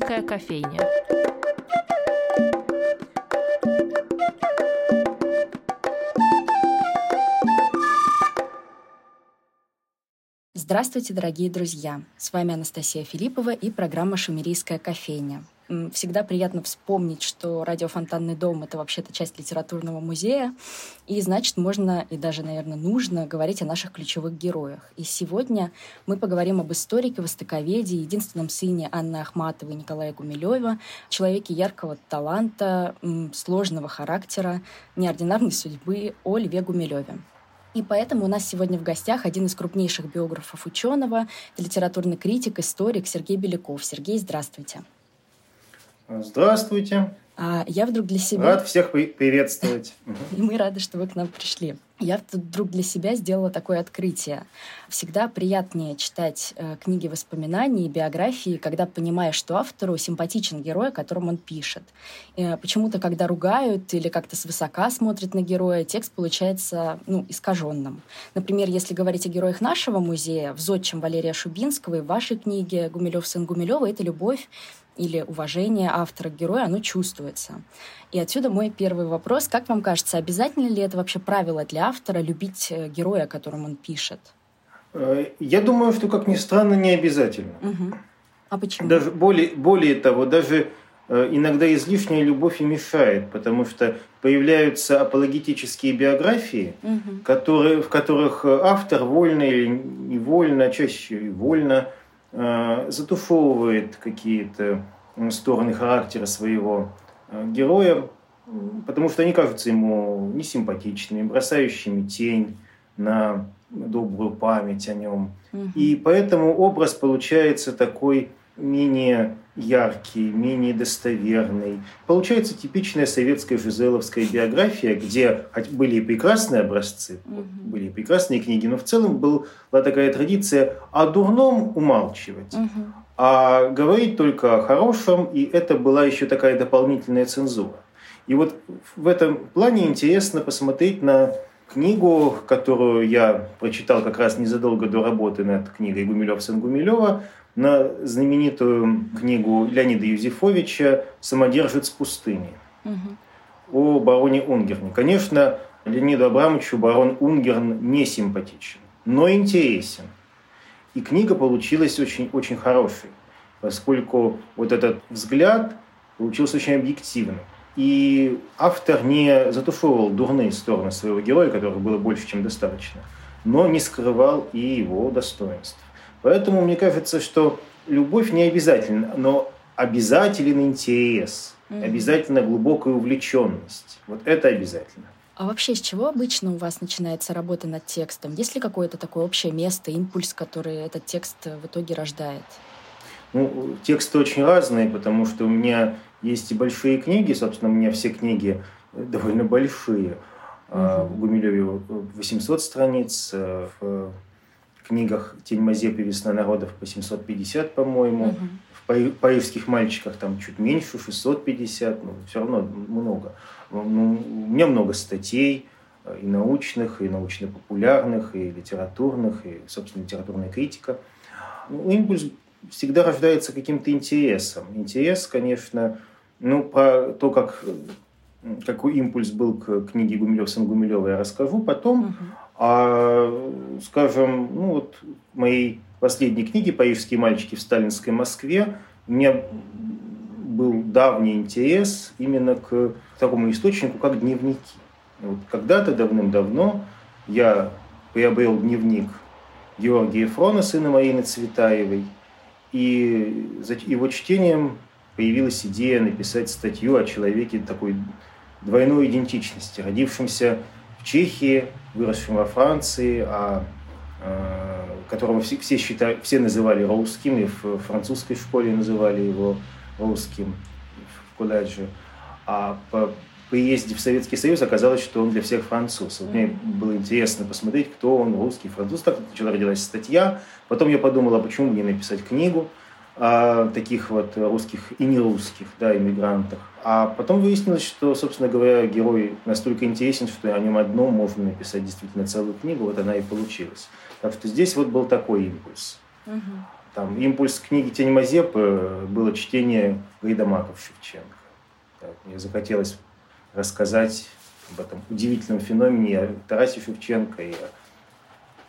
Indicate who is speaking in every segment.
Speaker 1: Шумерийская кофейня.
Speaker 2: Здравствуйте, дорогие друзья! С вами Анастасия Филиппова и программа «Шумерийская кофейня». Всегда приятно вспомнить, что радиофонтанный дом — это вообще-то часть литературного музея, и значит, можно и даже, наверное, нужно говорить о наших ключевых героях. И сегодня мы поговорим об историке, востоковеде, единственном сыне Анны Ахматовой Николая Гумилева, человеке яркого таланта, сложного характера, неординарной судьбы о Льве Гумилеве. И поэтому у нас сегодня в гостях один из крупнейших биографов ученого, литературный критик, историк Сергей Беляков. Сергей, здравствуйте.
Speaker 3: Здравствуйте.
Speaker 2: А я вдруг для себя...
Speaker 3: Рад всех приветствовать.
Speaker 2: И мы рады, что вы к нам пришли. Я тут вдруг для себя сделала такое открытие. Всегда приятнее читать э, книги воспоминаний, биографии, когда понимаешь, что автору симпатичен герой, о котором он пишет. И почему-то, когда ругают или как-то свысока смотрят на героя, текст получается ну, искаженным. Например, если говорить о героях нашего музея, в «Зодчем» Валерия Шубинского и в вашей книге «Гумилев сын Гумилева» — это любовь или уважение автора к герою, оно чувствуется. И отсюда мой первый вопрос. Как вам кажется, обязательно ли это вообще правило для автора любить э, героя, о котором он пишет?
Speaker 3: Э, я думаю, что, как ни странно, не обязательно.
Speaker 2: Угу. А почему?
Speaker 3: Даже более, более того, даже э, иногда излишняя любовь и мешает, потому что появляются апологетические биографии, угу. которые, в которых автор вольно или невольно, чаще вольно, Э, затушевывает какие-то стороны характера своего э, героя, потому что они кажутся ему несимпатичными, бросающими тень на добрую память о нем. Угу. И поэтому образ получается такой менее яркий, менее достоверный. Получается типичная советская жизеловская биография, где были и прекрасные образцы, угу. были и прекрасные книги, но в целом была такая традиция о дурном умалчивать, угу. а говорить только о хорошем, и это была еще такая дополнительная цензура. И вот в этом плане интересно посмотреть на книгу, которую я прочитал как раз незадолго до работы над книгой Гумилев сын Гумилева, на знаменитую книгу Леонида Юзефовича «Самодержец пустыни» угу. о бароне Унгерне. Конечно, Леониду Абрамовичу барон Унгерн не симпатичен, но интересен. И книга получилась очень, очень хорошей, поскольку вот этот взгляд получился очень объективным. И автор не затушевывал дурные стороны своего героя, которых было больше, чем достаточно, но не скрывал и его достоинств. Поэтому мне кажется, что любовь не обязательно, но обязателен интерес, mm-hmm. обязательно глубокая увлеченность. Вот это обязательно.
Speaker 2: А вообще с чего обычно у вас начинается работа над текстом? Есть ли какое-то такое общее место, импульс, который этот текст в итоге рождает?
Speaker 3: Ну, тексты очень разные, потому что у меня есть и большие книги, собственно, у меня все книги довольно большие. Угу. В Гумилеве 800 страниц, э, в книгах «Тень Мазепы. Весна народов» по 750, по-моему. Угу. В «Парижских мальчиках» там чуть меньше, 650, но все равно много. Ну, у меня много статей э, и научных, и научно-популярных, и литературных, и, собственно, литературная критика. Ну, импульс всегда рождается каким-то интересом. Интерес, конечно, ну, про то, как какой импульс был к книге Гумилев сын Гумилева, я расскажу потом. Угу. А, скажем, ну вот в моей последней книге «Парижские мальчики в сталинской Москве» у меня был давний интерес именно к такому источнику, как дневники. Вот когда-то давным-давно я приобрел дневник Георгия Фрона, сына Марины Цветаевой, и его чтением появилась идея написать статью о человеке такой двойной идентичности, родившемся в Чехии, выросшим во Франции, а, а которого все, все, считали, все называли русским, и в французской школе называли его русским, в колледже. А по приезде в Советский Союз оказалось, что он для всех француз. Вот мне было интересно посмотреть, кто он, русский, француз. Так сначала родилась статья, потом я подумала, почему бы не написать книгу о таких вот русских и не русских, да, иммигрантах. А потом выяснилось, что, собственно говоря, герой настолько интересен, что о нем одном можно написать действительно целую книгу, вот она и получилась. Так что здесь вот был такой импульс. там импульс книги «Тень Мазепы» было чтение Гайдамаков Шевченко. Так, мне захотелось рассказать об этом удивительном феномене о Тарасе Шевченко и о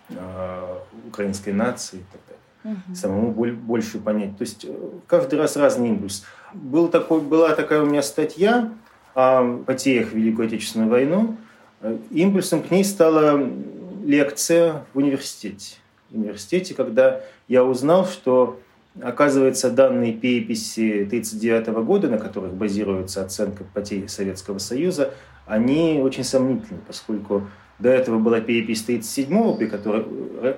Speaker 3: э, украинской нации и так далее. Угу. Самому больше понять. То есть э, каждый раз разный импульс. Был такой, была такая у меня статья о потерях Великой Отечественной войны. Э, импульсом к ней стала лекция в университете. В университете, когда я узнал, что Оказывается, данные переписи 1939 года, на которых базируется оценка потерь Советского Союза, они очень сомнительны, поскольку до этого была перепись 1937 при которой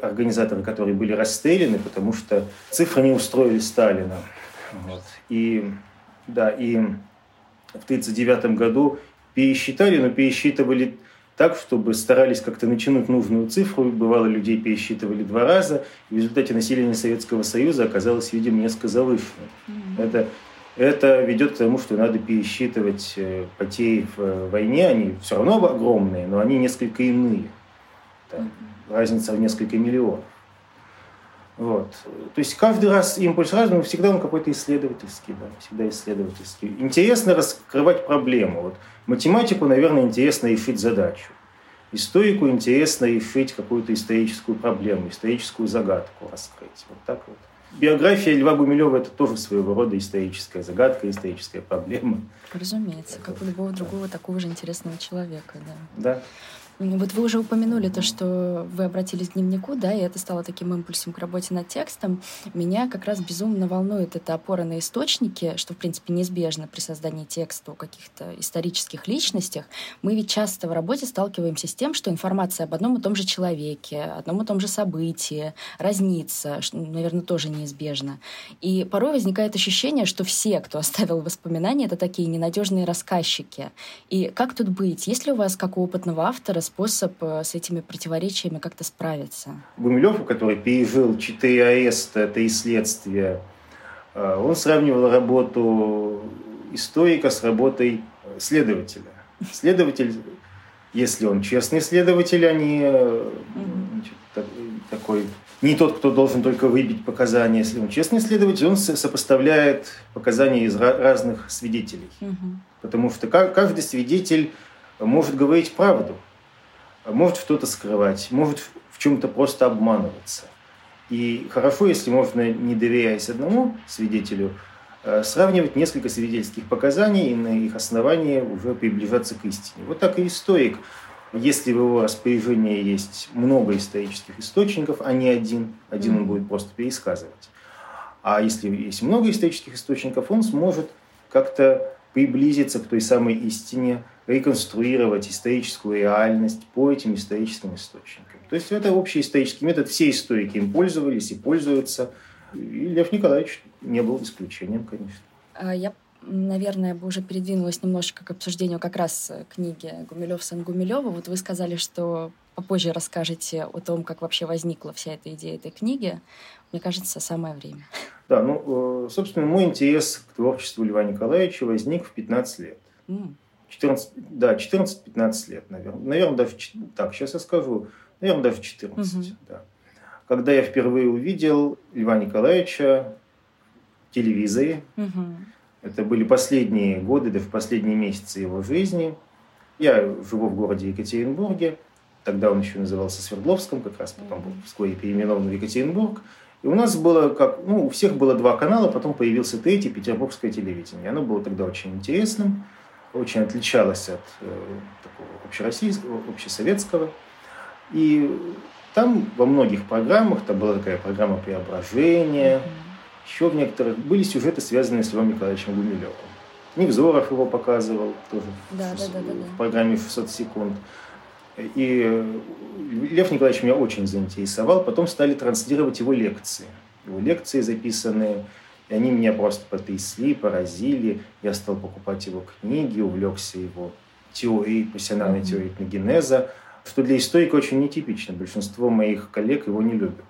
Speaker 3: организаторы которой были расстреляны, потому что цифры не устроили Сталина. Вот. И, да, и в 1939 году пересчитали, но пересчитывали так, чтобы старались как-то натянуть нужную цифру. Бывало, людей пересчитывали два раза. И в результате население Советского Союза оказалось, видимо, несколько завышенным. Mm-hmm. Это, это ведет к тому, что надо пересчитывать э, потери в э, войне. Они все равно огромные, но они несколько иные. Там, mm-hmm. Разница в несколько миллионов. Вот. То есть каждый раз импульс разный, но всегда он какой-то исследовательский, да, всегда исследовательский. Интересно раскрывать проблему. Вот математику, наверное, интересно решить задачу. Историку интересно решить какую-то историческую проблему, историческую загадку раскрыть. Вот так вот. Биография Льва Гумилева – это тоже своего рода историческая загадка, историческая проблема.
Speaker 2: Разумеется, как у любого другого такого же интересного человека.
Speaker 3: Да. да.
Speaker 2: Вот вы уже упомянули то, что вы обратились к дневнику, да, и это стало таким импульсом к работе над текстом. Меня как раз безумно волнует эта опора на источники, что, в принципе, неизбежно при создании текста о каких-то исторических личностях. Мы ведь часто в работе сталкиваемся с тем, что информация об одном и том же человеке, одном и том же событии разнится, что, наверное, тоже неизбежно. И порой возникает ощущение, что все, кто оставил воспоминания, это такие ненадежные рассказчики. И как тут быть? Есть ли у вас, как у опытного автора, способ э, с этими противоречиями как-то справиться?
Speaker 3: Гумилев, который пережил четыре ареста, и следствия, э, он сравнивал работу историка с работой следователя. Следователь, если он честный следователь, а не значит, такой не тот, кто должен только выбить показания. Если он честный следователь, он сопоставляет показания из разных свидетелей. Угу. Потому что каждый свидетель может говорить правду может что-то скрывать, может в чем-то просто обманываться. И хорошо, если можно, не доверяясь одному свидетелю, э, сравнивать несколько свидетельских показаний и на их основании уже приближаться к истине. Вот так и историк. Если в его распоряжении есть много исторических источников, а не один, один он будет просто пересказывать. А если есть много исторических источников, он сможет как-то приблизиться к той самой истине, реконструировать историческую реальность по этим историческим источникам. То есть это общий исторический метод, все историки им пользовались и пользуются. И Лев Николаевич не был исключением, конечно.
Speaker 2: А я наверное, бы уже передвинулась немножечко к обсуждению как раз книги Гумилев сан Гумилева. Вот вы сказали, что попозже расскажете о том, как вообще возникла вся эта идея этой книги. Мне кажется, самое время.
Speaker 3: Да, ну, э, собственно, мой интерес к творчеству Льва Николаевича возник в 15 лет. Mm. 14, да, 14-15 лет, наверное. Наверное, даже, так, сейчас я скажу, наверное, даже 14, угу. да. Когда я впервые увидел Льва Николаевича в телевизоре, угу. это были последние годы, даже последние месяцы его жизни. Я живу в городе Екатеринбурге, тогда он еще назывался Свердловском, как раз потом был вскоре переименован в Екатеринбург. И у нас было, как, ну, у всех было два канала, потом появился третий, петербургское телевидение. Оно было тогда очень интересным очень отличалась от э, такого общероссийского, общесоветского. И там во многих программах, там была такая программа преображения, mm-hmm. еще в некоторых были сюжеты, связанные с Львом Николаевичем Гумилевым. Невзоров его показывал тоже да, в, да, да, да, в программе 600 секунд. И Лев Николаевич меня очень заинтересовал. Потом стали транслировать его лекции. Его лекции записанные и они меня просто потрясли, поразили. Я стал покупать его книги, увлекся его теорией, профессиональной mm-hmm. теорией этногенеза, что для историка очень нетипично. Большинство моих коллег его не любят.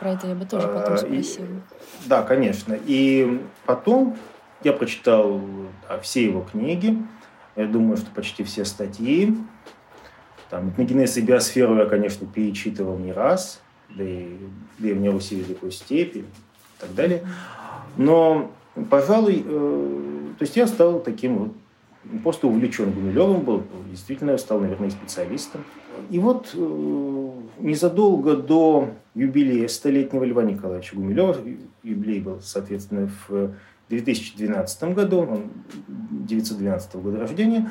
Speaker 2: Про это я бы тоже потом а, спросила.
Speaker 3: И, да, конечно. И потом я прочитал да, все его книги. Я думаю, что почти все статьи. Там, этногенез и биосферу я, конечно, перечитывал не раз. Да и Древней Руси великой степи, и так далее. Но, пожалуй, э, то есть я стал таким вот просто увлечен Гумилевым был, действительно стал, наверное, специалистом. И вот э, незадолго до юбилея столетнего Льва Николаевича Гумилева, юбилей был, соответственно, в 2012 году, он 912 года рождения,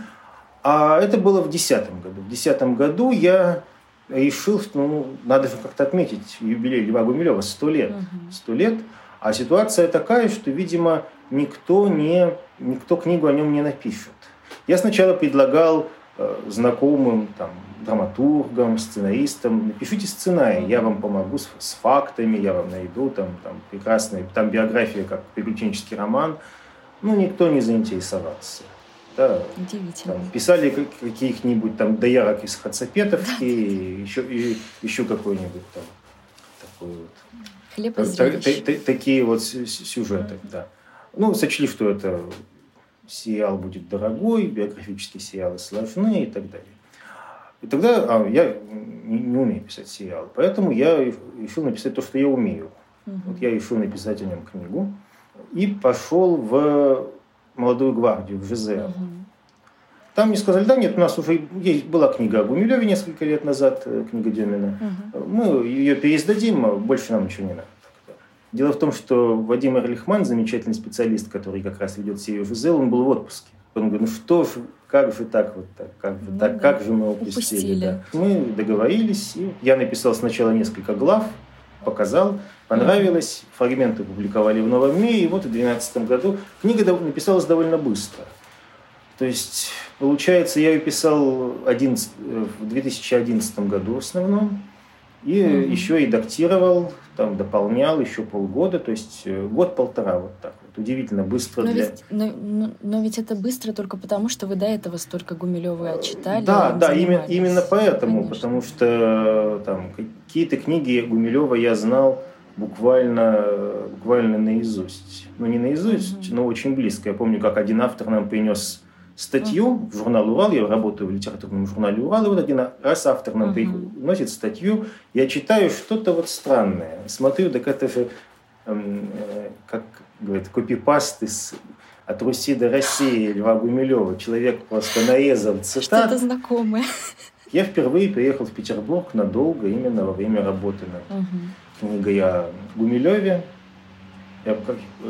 Speaker 3: а это было в 2010 году. В 2010 году я решил, что ну, надо же как-то отметить юбилей Льва Гумилева, сто лет. Сто лет. А ситуация такая, что, видимо, никто, не, никто книгу о нем не напишет. Я сначала предлагал э, знакомым там, драматургам, сценаристам, напишите сценарий, я вам помогу с, с фактами, я вам найду там, там прекрасная там биография, как приключенческий роман. Ну, никто не заинтересовался.
Speaker 2: Да, Удивительно.
Speaker 3: Там, писали каких-нибудь там доярок из Хацапетовки, да. еще, и, еще какой-нибудь там такой вот.
Speaker 2: Хлеб из
Speaker 3: Такие вот сюжеты, да. Ну, сочли, что это сериал будет дорогой, биографические сериалы сложны и так далее. И тогда а, я не, не умею писать сериалы, поэтому я решил написать то, что я умею. Угу. Вот я решил написать о нем книгу и пошел в молодую гвардию, в ЖЗЛ. Угу. Там мне сказали, да нет, у нас уже есть, была книга о Гумилеве несколько лет назад, э, книга Демина. Угу. Мы ее переиздадим, а больше нам ничего не надо. Дело в том, что Вадим Эрлихман, замечательный специалист, который как раз ведет серию ЖЗЛ, он был в отпуске. Он говорит, ну что ж, как же так вот так, как же ну, так, да. как же мы упустили. упустили. Да. Мы договорились, и я написал сначала несколько глав, показал, понравилось, фрагменты публиковали в «Новом мире», и вот в 2012 году книга написалась довольно быстро. То есть, получается, я ее писал 11, э, в 2011 году в основном, и mm-hmm. еще редактировал, там дополнял еще полгода, то есть э, год-полтора вот так вот. Удивительно быстро
Speaker 2: но
Speaker 3: для...
Speaker 2: Ведь, но, но, но ведь это быстро только потому, что вы до этого столько Гумилева отчитали.
Speaker 3: Да, да, именно, именно поэтому, Конечно. потому что там какие-то книги Гумилева я знал буквально, буквально наизусть. Ну, не наизусть, mm-hmm. но очень близко. Я помню, как один автор нам принес статью в журнал «Урал», я работаю в литературном журнале «Урал», и вот один раз автор нам приносит статью, я читаю что-то вот странное, смотрю, так это же, эм, э, как говорят, копипаст из от Руси до России Льва Гумилева. Человек просто нарезал цитат.
Speaker 2: Что-то знакомое.
Speaker 3: Я впервые приехал в Петербург надолго, именно во время работы над угу. книгой о Гумилеве. Я,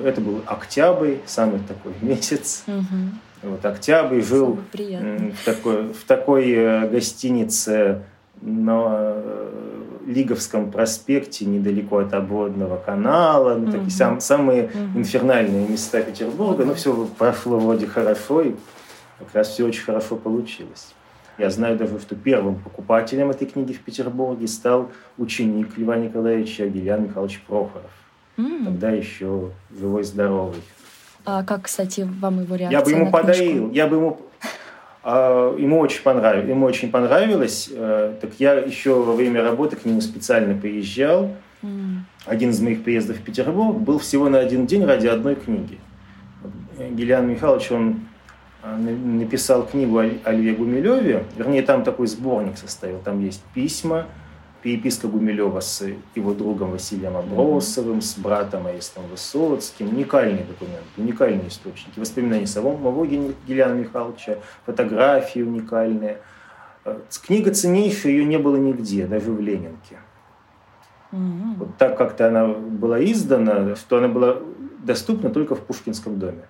Speaker 3: это был октябрь, самый такой месяц. Угу. Вот Октябрь жил в такой, в такой э, гостинице на э, Лиговском проспекте, недалеко от обводного канала, ну, такие сам, самые угу. инфернальные места Петербурга. Угу. Ну, все прошло вроде хорошо, и как раз все очень хорошо получилось. Я знаю даже, что первым покупателем этой книги в Петербурге стал ученик Льва Николаевича Гелян Михайлович Прохоров. Mm. Тогда еще живой, здоровый.
Speaker 2: А как, кстати, вам его реакция
Speaker 3: Я бы ему подарил, я бы ему... А, ему очень понравилось. Ему очень понравилось. Так я еще во время работы к нему специально приезжал. Один из моих приездов в Петербург был всего на один день ради одной книги. Гелиан Михайлович, он а, написал книгу о Льве Гумилеве. Вернее, там такой сборник составил. Там есть письма, переписка Гумилева с его другом Василием Абросовым, с братом Аистом Высоцким. Уникальный документ, уникальные источники. Воспоминания самого Геляна Михайловича, фотографии уникальные. Э, книга ценнейшая, ее не было нигде, даже в Ленинке. Mm-hmm. Вот так как-то она была издана, что она была доступна только в Пушкинском доме.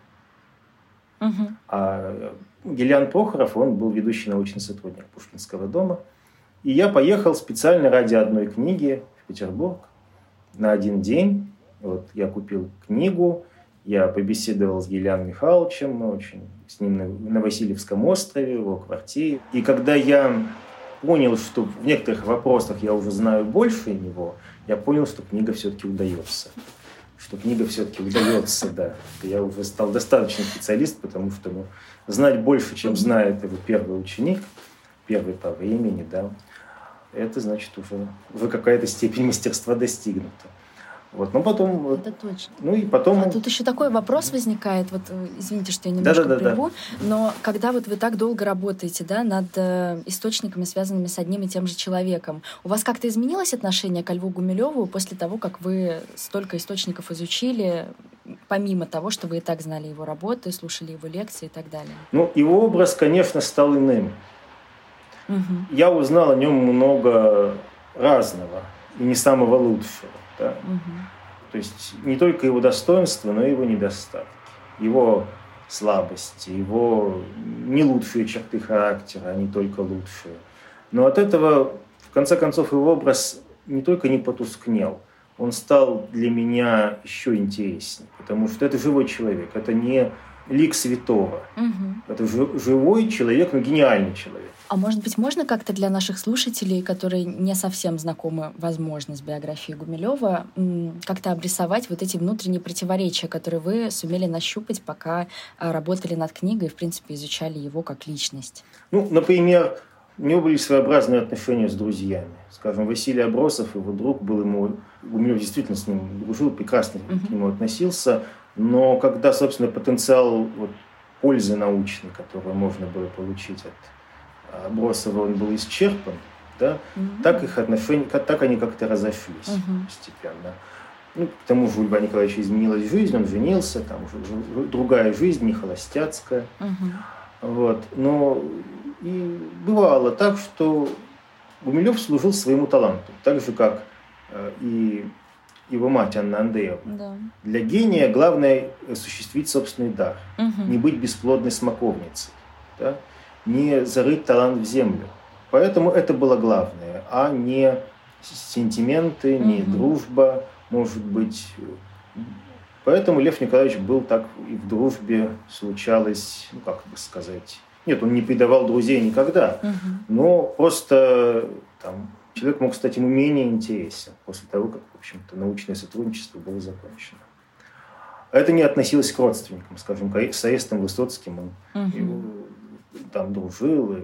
Speaker 3: Mm-hmm. А Гелян Прохоров, он был ведущий научный сотрудник Пушкинского дома – и я поехал специально ради одной книги в Петербург на один день. Вот я купил книгу, я побеседовал с Геляном Михайловичем, мы очень с ним на, на Васильевском острове, в его квартире. И когда я понял, что в некоторых вопросах я уже знаю больше него, я понял, что книга все-таки удается. Что книга все-таки удается, да. Я уже стал достаточно специалист, потому что ну, знать больше, чем знает его первый ученик, первый по времени, да, это значит уже, уже какая-то степень мастерства достигнута. Вот, но потом...
Speaker 2: Это точно.
Speaker 3: Ну и потом...
Speaker 2: А тут еще такой вопрос возникает, вот э, извините, что я немножко да, да, прерву, да. но когда вот вы так долго работаете, да, над э, источниками, связанными с одним и тем же человеком, у вас как-то изменилось отношение к Льву Гумилеву после того, как вы столько источников изучили, помимо того, что вы и так знали его работы, слушали его лекции и так далее?
Speaker 3: Ну, его образ, конечно, стал иным. Угу. Я узнал о нем много разного и не самого лучшего. Да? Угу. То есть не только его достоинства, но и его недостатки, его слабости, его не лучшие черты характера, а не только лучшие. Но от этого, в конце концов, его образ не только не потускнел, он стал для меня еще интереснее, потому что это живой человек, это не лик святого, угу. это живой человек, но гениальный человек.
Speaker 2: А может быть, можно как-то для наших слушателей, которые не совсем знакомы, возможно, с биографией Гумилева, как-то обрисовать вот эти внутренние противоречия, которые вы сумели нащупать, пока а, работали над книгой и, в принципе, изучали его как личность?
Speaker 3: Ну, например, у него были своеобразные отношения с друзьями. Скажем, Василий Абросов, его друг, был ему... Гумилев действительно с ним дружил, прекрасно uh-huh. к нему относился. Но когда, собственно, потенциал вот, пользы научной, которую можно было получить от Бросова он был исчерпан, да, угу. так их отношения, так они как-то разошлись угу. постепенно. Ну, к тому же у Льва Николаевича изменилась жизнь, он женился, там уже другая жизнь, не холостяцкая. Угу. Вот. Но и бывало так, что Гумилев служил своему таланту, так же, как э, и его мать Анна Андреевна. Да. Для гения главное осуществить собственный дар, угу. не быть бесплодной смоковницей. Да? не зарыть талант в землю. Поэтому это было главное, а не сентименты, не угу. дружба, может быть. Поэтому Лев Николаевич был так и в дружбе случалось, ну как бы сказать, нет, он не предавал друзей никогда, угу. но просто там, человек мог стать ему менее интересен после того, как, в общем-то, научное сотрудничество было закончено. Это не относилось к родственникам, скажем, к Аистам Высоцким. Он, угу там дружил. И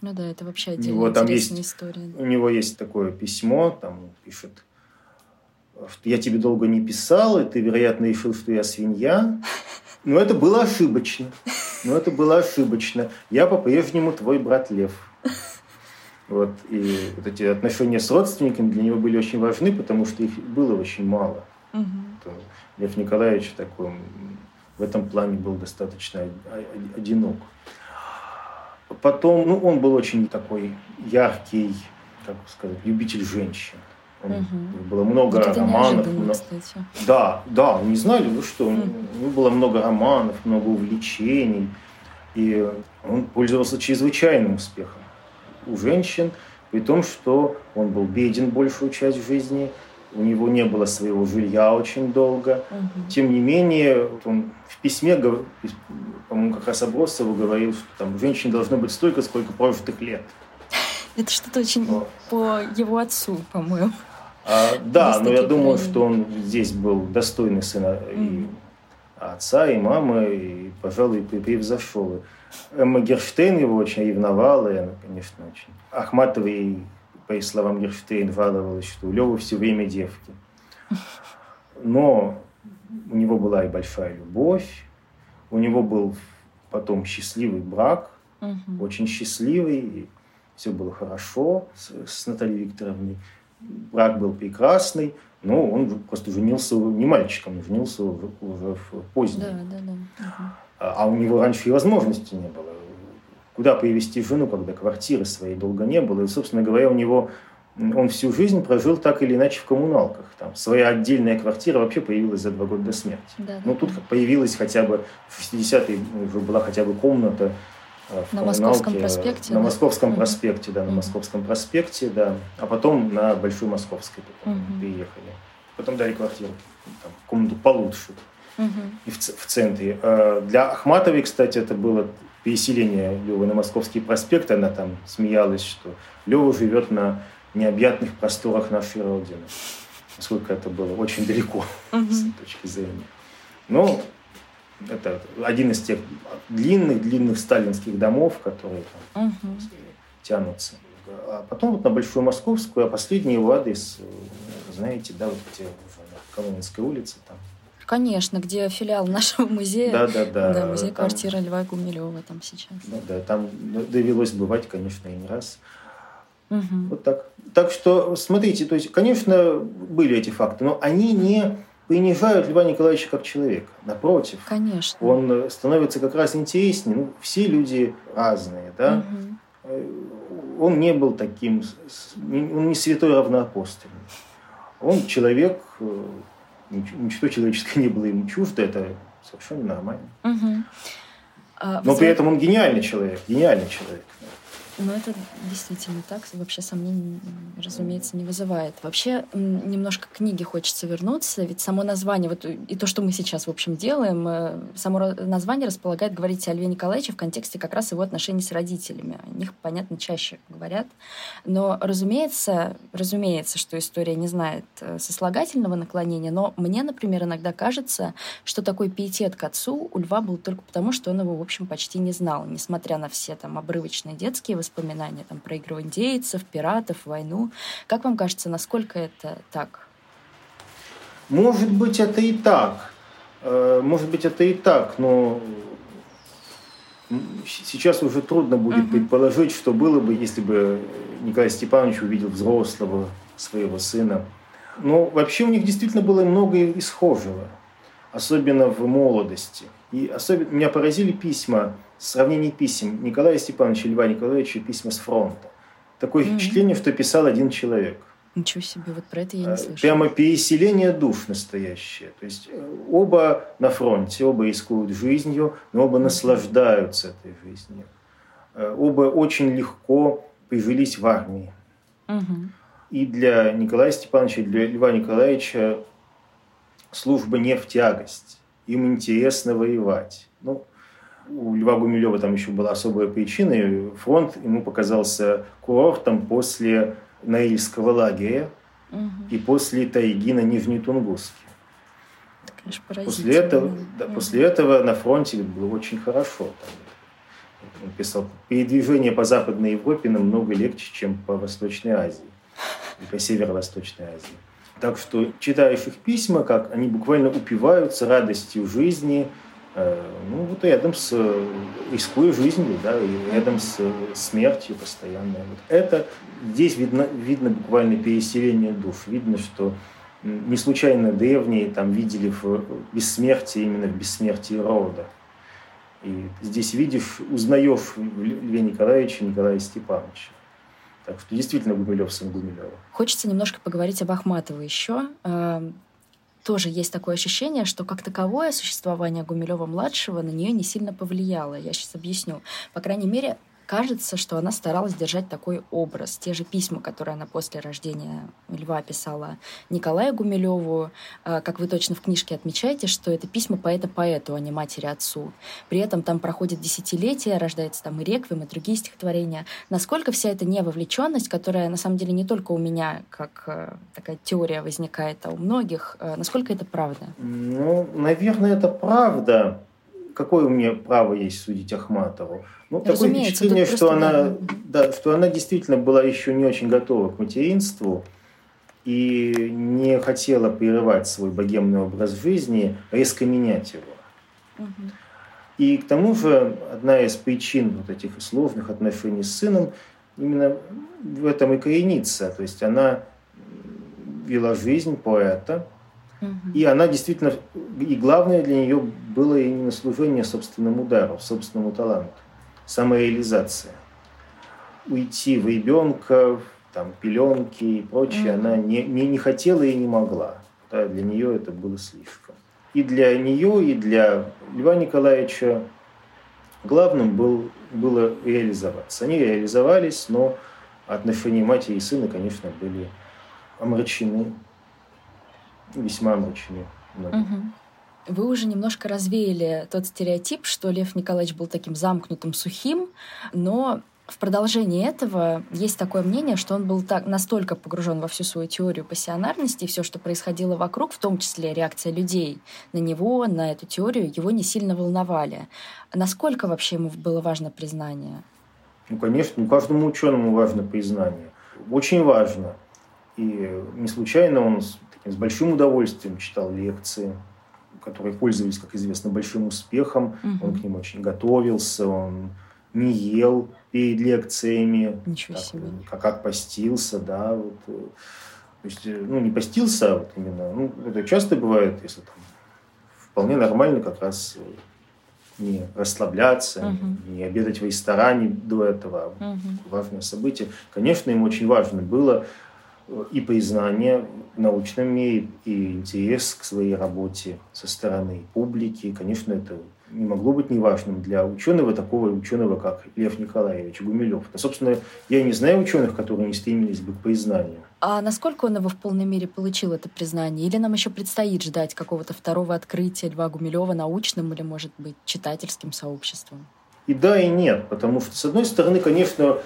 Speaker 2: ну да, это вообще отдельная него там есть, история.
Speaker 3: У него есть такое письмо, там пишет, что я тебе долго не писал, и ты, вероятно, решил, что я свинья. Но это было ошибочно. Но это было ошибочно. Я по-прежнему твой брат Лев. Вот. И вот эти отношения с родственниками для него были очень важны, потому что их было очень мало. Угу. Лев Николаевич такой в этом плане был достаточно одинок. Потом, ну, он был очень такой яркий, как сказать, любитель женщин. Он, угу. Было много вот романов. Много... Кстати. Да, да, не знали, ну что, угу. было много романов, много увлечений. И он пользовался чрезвычайным успехом у женщин, при том, что он был беден большую часть жизни, у него не было своего жилья очень долго. Угу. Тем не менее, он в письме, по-моему, как раз Абросову говорил, что там женщине должно быть столько, сколько прожитых лет.
Speaker 2: Это что-то очень вот. по его отцу, по-моему.
Speaker 3: А, да, но я думаю, что он здесь был достойный сына mm. и отца, и мамы, и, пожалуй, превзошел. Эмма Герштейн его очень ревновала, и она, конечно, очень. Ахматовой по словам Герштейн, радовалась, что у Лёвы все время девки. Но у него была и большая любовь, у него был потом счастливый брак, угу. очень счастливый, и все было хорошо с, с Натальей Викторовной. Брак был прекрасный, но он просто женился не мальчиком, женился уже в позднем. Да, да, да. Угу. А, у него раньше и возможности не было куда привести жену, когда квартиры своей долго не было. И, собственно говоря, у него он всю жизнь прожил так или иначе в коммуналках. Там своя отдельная квартира вообще появилась за два года до смерти. Да, ну, тут появилась хотя бы в 60-е уже была хотя бы комната
Speaker 2: э, в на Московском проспекте.
Speaker 3: На да? Московском угу. проспекте, да, на угу. Московском проспекте, да. А потом на Большой Московской потом угу. переехали. Потом дали квартиру, там, комнату получше. Угу. И в, в центре. А для Ахматовой, кстати, это было переселение Левы на Московский проспект, она там смеялась, что Лева живет на необъятных просторах нашей Родины. Насколько это было очень далеко с точки зрения. Но это один из тех длинных-длинных сталинских домов, которые там тянутся. А потом вот на Большую Московскую, а последний его адрес, знаете, да, вот где Коломенской улице там.
Speaker 2: Конечно, где филиал нашего музея.
Speaker 3: Да, да, да.
Speaker 2: Да, музей-квартира Льва Гумилева там сейчас.
Speaker 3: Да, да, там довелось бывать, конечно, и не раз.
Speaker 2: Угу.
Speaker 3: Вот так. Так что, смотрите, то есть, конечно, были эти факты, но они не принижают Льва Николаевича как человека. Напротив.
Speaker 2: Конечно.
Speaker 3: Он становится как раз интереснее. Ну, все люди разные, да.
Speaker 2: Угу.
Speaker 3: Он не был таким, он не святой равноапостольный. Он человек, ничто человеческое не было ему чуждо, это совершенно нормально.
Speaker 2: Угу.
Speaker 3: А, Но при этом он гениальный человек, гениальный человек.
Speaker 2: Ну, это действительно так. Вообще сомнений, разумеется, не вызывает. Вообще, немножко к книге хочется вернуться, ведь само название, вот и то, что мы сейчас, в общем, делаем, э, само название располагает говорить о Льве Николаевиче в контексте как раз его отношений с родителями. О них, понятно, чаще говорят. Но, разумеется, разумеется, что история не знает э, сослагательного наклонения, но мне, например, иногда кажется, что такой пиетет к отцу у Льва был только потому, что он его, в общем, почти не знал, несмотря на все там обрывочные детские воспоминания там, про игру индейцев, пиратов, войну. Как вам кажется, насколько это так?
Speaker 3: Может быть, это и так. Э, может быть, это и так, но сейчас уже трудно будет uh-huh. предположить, что было бы, если бы Николай Степанович увидел взрослого своего сына. Но вообще у них действительно было много исхожего, особенно в молодости. И особенно меня поразили письма сравнение писем Николая Степановича и Льва Николаевича письма с фронта. Такое mm-hmm. впечатление, что писал один человек.
Speaker 2: Ничего себе, вот про это я не а, слышала.
Speaker 3: Прямо переселение душ настоящее. То есть э, оба на фронте, оба рискуют жизнью, но оба наслаждаются этой жизнью. Э, оба очень легко прижились в армии.
Speaker 2: Угу.
Speaker 3: И для Николая Степановича, и для Льва Николаевича служба не в тягость. Им интересно воевать. Ну, у Льва Гумилева там еще была особая причина. Фронт ему показался курортом после Норильского лагеря
Speaker 2: угу.
Speaker 3: и после тайги на Нижнетунгуске. После этого, да, угу. после этого на фронте было очень хорошо. Там, он писал, передвижение по Западной Европе намного легче, чем по Восточной Азии и по Северо-Восточной Азии. Так что читаешь их письма, как они буквально упиваются радостью жизни, Э, ну, вот рядом с рискуя жизнью, да, и рядом с смертью постоянной. Вот это здесь видно, видно буквально переселение душ. Видно, что не случайно древние там видели в бессмертии именно в бессмертии рода. И здесь видишь, узнаешь Льве Николаевича Николая Степановича. Так что действительно Гумилев сын Гумилева.
Speaker 2: Хочется немножко поговорить об Ахматовой еще. Э, тоже есть такое ощущение, что как таковое существование Гумилева-младшего на нее не сильно повлияло. Я сейчас объясню. По крайней мере, кажется, что она старалась держать такой образ. Те же письма, которые она после рождения Льва писала Николаю Гумилеву, э, как вы точно в книжке отмечаете, что это письма поэта-поэту, а не матери-отцу. При этом там проходит десятилетия, рождается там и реквием, и другие стихотворения. Насколько вся эта невовлеченность, которая на самом деле не только у меня, как э, такая теория возникает, а у многих, э, насколько это правда?
Speaker 3: Ну, наверное, это правда какое у меня право есть судить Ахматову? Ну, такое впечатление, что она, да, что она действительно была еще не очень готова к материнству и не хотела прерывать свой богемный образ жизни, резко менять его.
Speaker 2: Угу.
Speaker 3: И к тому же одна из причин вот этих сложных отношений с сыном именно в этом и коренится. То есть она вела жизнь поэта, и она действительно, и главное для нее было именно служение собственному удару, собственному таланту, самореализация. Уйти в ребенка, там, пеленки и прочее, mm-hmm. она не, не, не хотела и не могла. Да, для нее это было слишком. И для нее, и для Льва Николаевича главным был, было реализоваться. Они реализовались, но отношения матери и сына, конечно, были омрачены весьма.
Speaker 2: Угу. Вы уже немножко развеяли тот стереотип, что Лев Николаевич был таким замкнутым, сухим, но в продолжении этого есть такое мнение, что он был так, настолько погружен во всю свою теорию пассионарности, и все, что происходило вокруг, в том числе реакция людей на него, на эту теорию, его не сильно волновали. Насколько вообще ему было важно признание?
Speaker 3: Ну, конечно, каждому ученому важно признание. Очень важно. И не случайно он с большим удовольствием читал лекции, которые пользовались, как известно, большим успехом. Угу. Он к ним очень готовился, он не ел перед лекциями.
Speaker 2: Ничего так, себе.
Speaker 3: Как, как постился, да. Вот. Э, то есть, э, ну, не постился, а вот именно, ну, это часто бывает, если там вполне нормально как раз э, не расслабляться, угу. не обедать в ресторане до этого. Угу. Важное событие. Конечно, им очень важно было и признание в научном мире, и интерес к своей работе со стороны публики. Конечно, это не могло быть неважным для ученого, такого ученого, как Лев Николаевич Гумилев. Но, собственно, я не знаю ученых, которые не стремились бы к признанию.
Speaker 2: А насколько он его в полной мере получил, это признание? Или нам еще предстоит ждать какого-то второго открытия Льва Гумилева научным или, может быть, читательским сообществом?
Speaker 3: И да, и нет. Потому что, с одной стороны, конечно,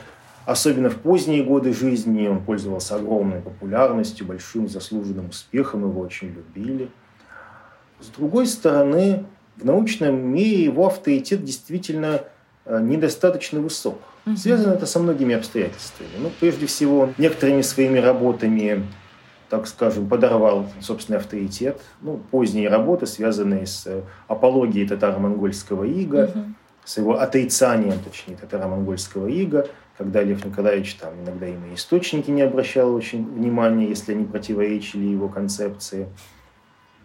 Speaker 3: Особенно в поздние годы жизни он пользовался огромной популярностью, большим заслуженным успехом, его очень любили. С другой стороны, в научном мире его авторитет действительно э, недостаточно высок. Связано это со многими обстоятельствами. Ну, прежде всего, некоторыми своими работами, так скажем, подорвал собственный авторитет. Ну, поздние работы, связанные с э, апологией татаро-монгольского ига, угу. с его отрицанием, точнее, татаро-монгольского ига, когда Лев Николаевич там иногда и на источники не обращал очень внимания, если они противоречили его концепции.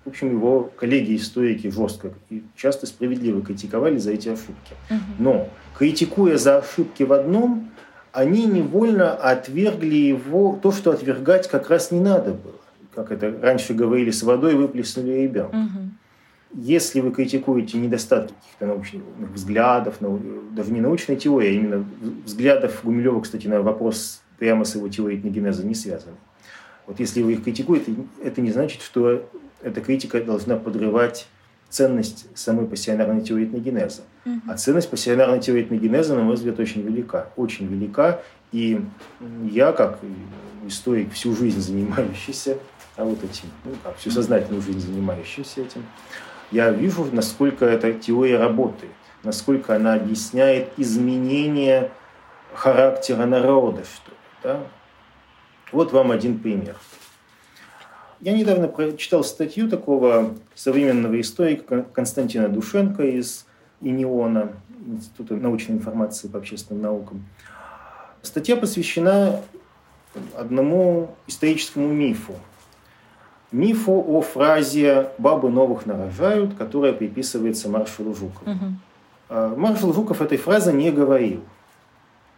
Speaker 3: В общем, его коллеги-историки жестко и часто справедливо критиковали за эти ошибки. Но, критикуя за ошибки в одном, они невольно отвергли его, то, что отвергать как раз не надо было. Как это раньше говорили, с водой выплеснули ребенка. Угу. Если вы критикуете недостатки каких-то научных взглядов, даже не научной теории, а именно взглядов Гумилева, кстати, на вопрос прямо с его теорией этногенеза не связан. Вот если вы их критикуете, это не значит, что эта критика должна подрывать ценность самой пассионарной теории этногенеза. Uh-huh. А ценность пассионарной теории этногенеза, на мой взгляд, очень велика. Очень велика. И я, как историк, всю жизнь занимающийся а вот этим, ну, как всю сознательную жизнь занимающийся этим, я вижу, насколько эта теория работает, насколько она объясняет изменение характера народа, что. Да? Вот вам один пример. Я недавно прочитал статью такого современного историка Константина Душенко из ИНИОНа, Института научной информации по общественным наукам. Статья посвящена одному историческому мифу, мифу о фразе «бабы новых нарожают», которая приписывается маршалу Жукову. Угу. Маршал Жуков этой фразы не говорил.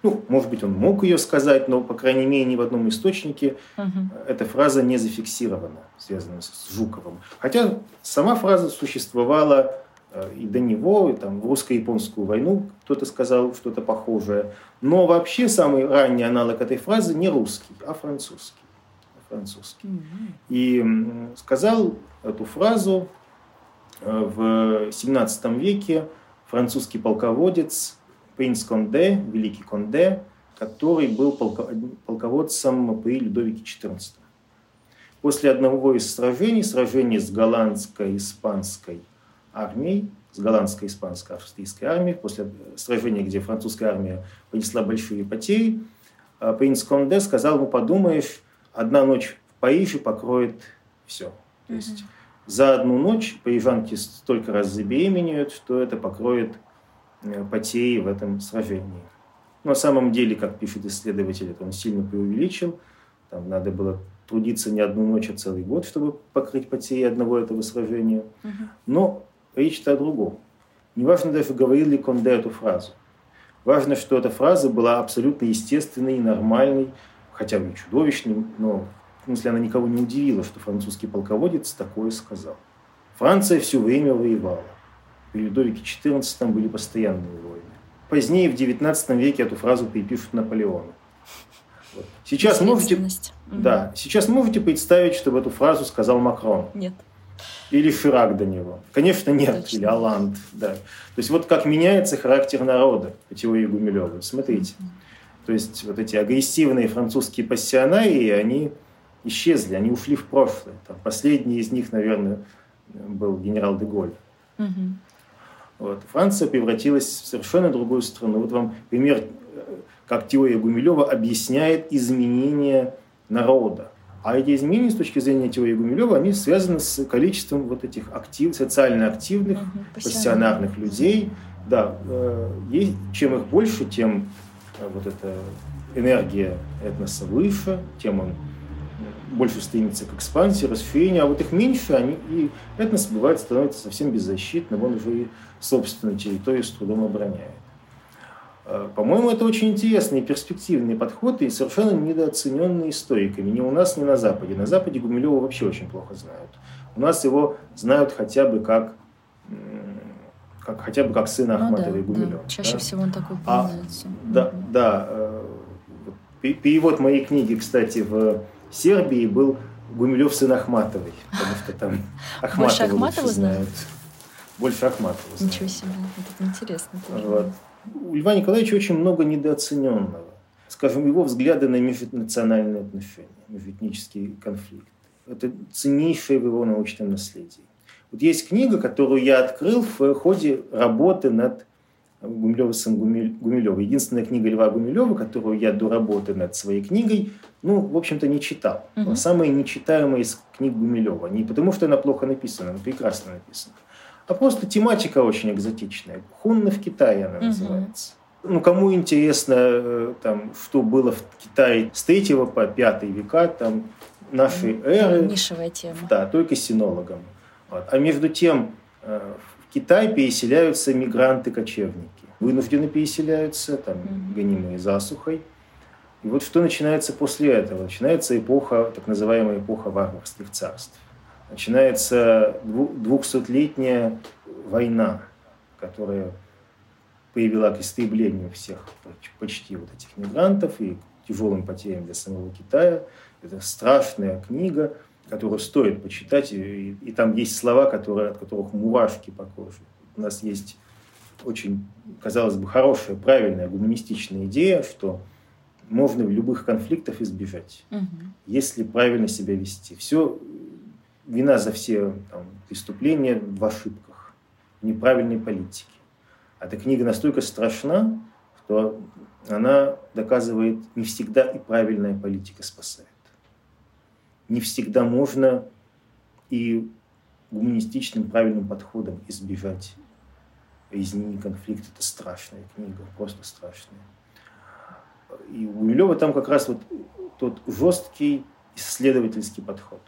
Speaker 3: Ну, может быть, он мог ее сказать, но, по крайней мере, ни в одном источнике угу. эта фраза не зафиксирована, связанная с Жуковым. Хотя сама фраза существовала э, и до него, и там, в русско-японскую войну кто-то сказал что-то похожее. Но вообще самый ранний аналог этой фразы не русский, а французский французский. И сказал эту фразу э, в 17 веке французский полководец принц Конде, великий Конде, который был полководцем при Людовике XIV. После одного из сражений, сражения с голландской испанской армией, с голландской испанской австрийской армией, после сражения, где французская армия понесла большие потери, э, принц Конде сказал, ну подумаешь, одна ночь в Париже покроет все. То есть угу. за одну ночь парижанки столько раз забеременеют, что это покроет э, потери в этом сражении. Но на самом деле, как пишет исследователь, это он сильно преувеличил. Там надо было трудиться не одну ночь, а целый год, чтобы покрыть потери одного этого сражения. Угу. Но речь-то о другом. Неважно даже, говорил ли Конде эту фразу. Важно, что эта фраза была абсолютно естественной и нормальной, хотя бы чудовищным, но в смысле она никого не удивила, что французский полководец такое сказал. Франция все время воевала. При Людовике XIV были постоянные войны. Позднее, в XIX веке, эту фразу припишут Наполеону. Вот. Сейчас можете, угу. да, сейчас можете представить, чтобы эту фразу сказал Макрон?
Speaker 2: Нет.
Speaker 3: Или Ширак до него? Конечно, нет. Точно. Или Аланд. Да. То есть вот как меняется характер народа по теории Гумилева. Смотрите. Угу. То есть вот эти агрессивные французские пассионарии, они исчезли, они ушли в прошлое. Там, последний из них, наверное, был генерал де Голь. Угу. Вот. Франция превратилась в совершенно другую страну. Вот вам пример, как теория Гумилева объясняет изменение народа. А эти изменения с точки зрения теории Гумилева, они связаны с количеством вот этих актив, социально активных, угу, пассионарных людей. Да, э, чем их больше, тем вот эта энергия этноса выше, тем он больше стремится к экспансии, расширению, а вот их меньше, они, и этнос бывает становится совсем беззащитным, он уже и собственную территорию с трудом обороняет. Э, по-моему, это очень интересный и перспективный подход и совершенно недооцененный историками. Ни у нас, ни на Западе. На Западе Гумилева вообще очень плохо знают. У нас его знают хотя бы как, как хотя бы как сына ну, Ахматова
Speaker 2: да,
Speaker 3: и Гумилева.
Speaker 2: Да. Чаще да? всего он такой упоминается.
Speaker 3: А, да, да. Э, перевод моей книги, кстати, в Сербии был Гумилев сын Ахматовой, потому что там Ахматова больше знают. Больше Ахматова
Speaker 2: знают. Ничего себе, это интересно. Тоже.
Speaker 3: Вот. У Льва Николаевича очень много недооцененного. Скажем, его взгляды на межнациональные отношения, межэтнический конфликт. Это ценнейшее в его научном наследии. Вот есть книга, которую я открыл в ходе работы над Гумилева сын Гумилева. Единственная книга Льва Гумилева, которую я до работы над своей книгой, ну, в общем-то, не читал. Угу. Самая нечитаемая из книг Гумилева. Не потому, что она плохо написана, она прекрасно написана. А просто тематика очень экзотичная. Хунна в Китае она угу. называется. Ну, кому интересно, э, там, что было в Китае с 3 по 5 века, там, нашей эры.
Speaker 2: Нишевая тема.
Speaker 3: Да, только синологам. Вот. А между тем, э, в Китай переселяются мигранты-кочевники. Вынуждены переселяются, там, гонимые засухой. И вот что начинается после этого? Начинается эпоха, так называемая эпоха варварских царств. Начинается двухсотлетняя война, которая привела к истреблению всех почти вот этих мигрантов и к тяжелым потерям для самого Китая. Это страшная книга, которую стоит почитать, и, и там есть слова, которые, от которых мурашки по коже. У нас есть очень, казалось бы, хорошая, правильная, гуманистичная идея, что можно любых конфликтов избежать, угу. если правильно себя вести. Все, вина за все там, преступления в ошибках, в неправильной политике. А эта книга настолько страшна, что она доказывает, не всегда и правильная политика спасает. Не всегда можно и гуманистичным правильным подходом избежать резни, конфликт. Это страшная книга, просто страшная. И у Гумилева там как раз вот тот жесткий исследовательский подход.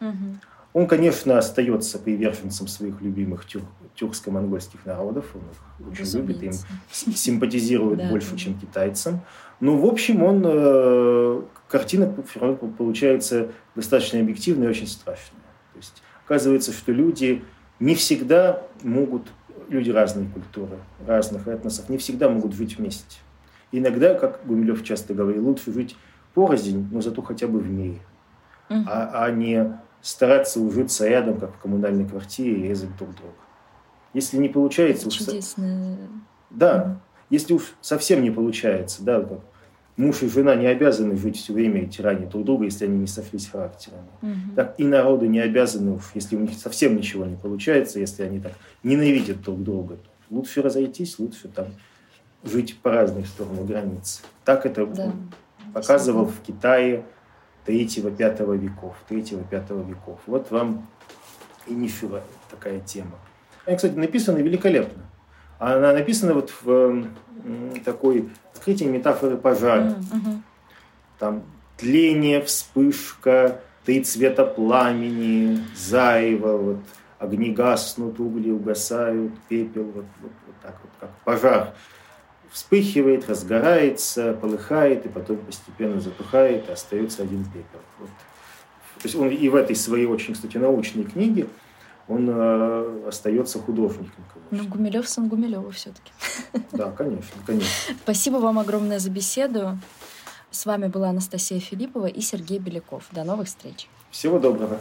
Speaker 3: Угу. Он, конечно, остается приверженцем своих любимых тюр, тюркско-монгольских народов, он их очень Разумеется. любит, им симпатизирует больше, чем китайцам. Но, в общем, он, картина получается достаточно объективная и очень страшная. То есть, оказывается, что люди не всегда могут, люди разной культуры, разных этносов, не всегда могут жить вместе. Иногда, как Гумилев часто говорил, лучше жить порознь, но зато хотя бы в мире, угу. а, а не стараться ужиться рядом, как в коммунальной квартире, и резать друг друга. Если не получается...
Speaker 2: Это чудесно.
Speaker 3: Да, угу. если уж совсем не получается, да, как муж и жена не обязаны жить все время и тиранить друг друга, если они не сошлись характерами. Угу. Так и народы не обязаны, если у них совсем ничего не получается, если они так ненавидят друг друга, лучше разойтись, лучше там жить по разных сторонам границ. Так это да. показывал в Китае третьего-пятого веков, третьего-пятого веков. Вот вам и Нифила такая тема. Она, кстати, написана великолепно. Она написана вот в такой открытии метафоры пожара. Mm-hmm. Там тление, вспышка, три цвета пламени, зарево, вот, огни гаснут, угли угасают, пепел, вот, вот, вот так вот, как пожар вспыхивает, разгорается, полыхает и потом постепенно затухает, и остается один пепел. Вот. То есть он и в этой своей очень, кстати, научной книге он э, остается художником.
Speaker 2: Конечно. Ну, Гумилев сан Гумилева все-таки.
Speaker 3: Да, конечно, конечно.
Speaker 2: Спасибо вам огромное за беседу. С вами была Анастасия Филиппова и Сергей Беляков. До новых встреч.
Speaker 3: Всего доброго.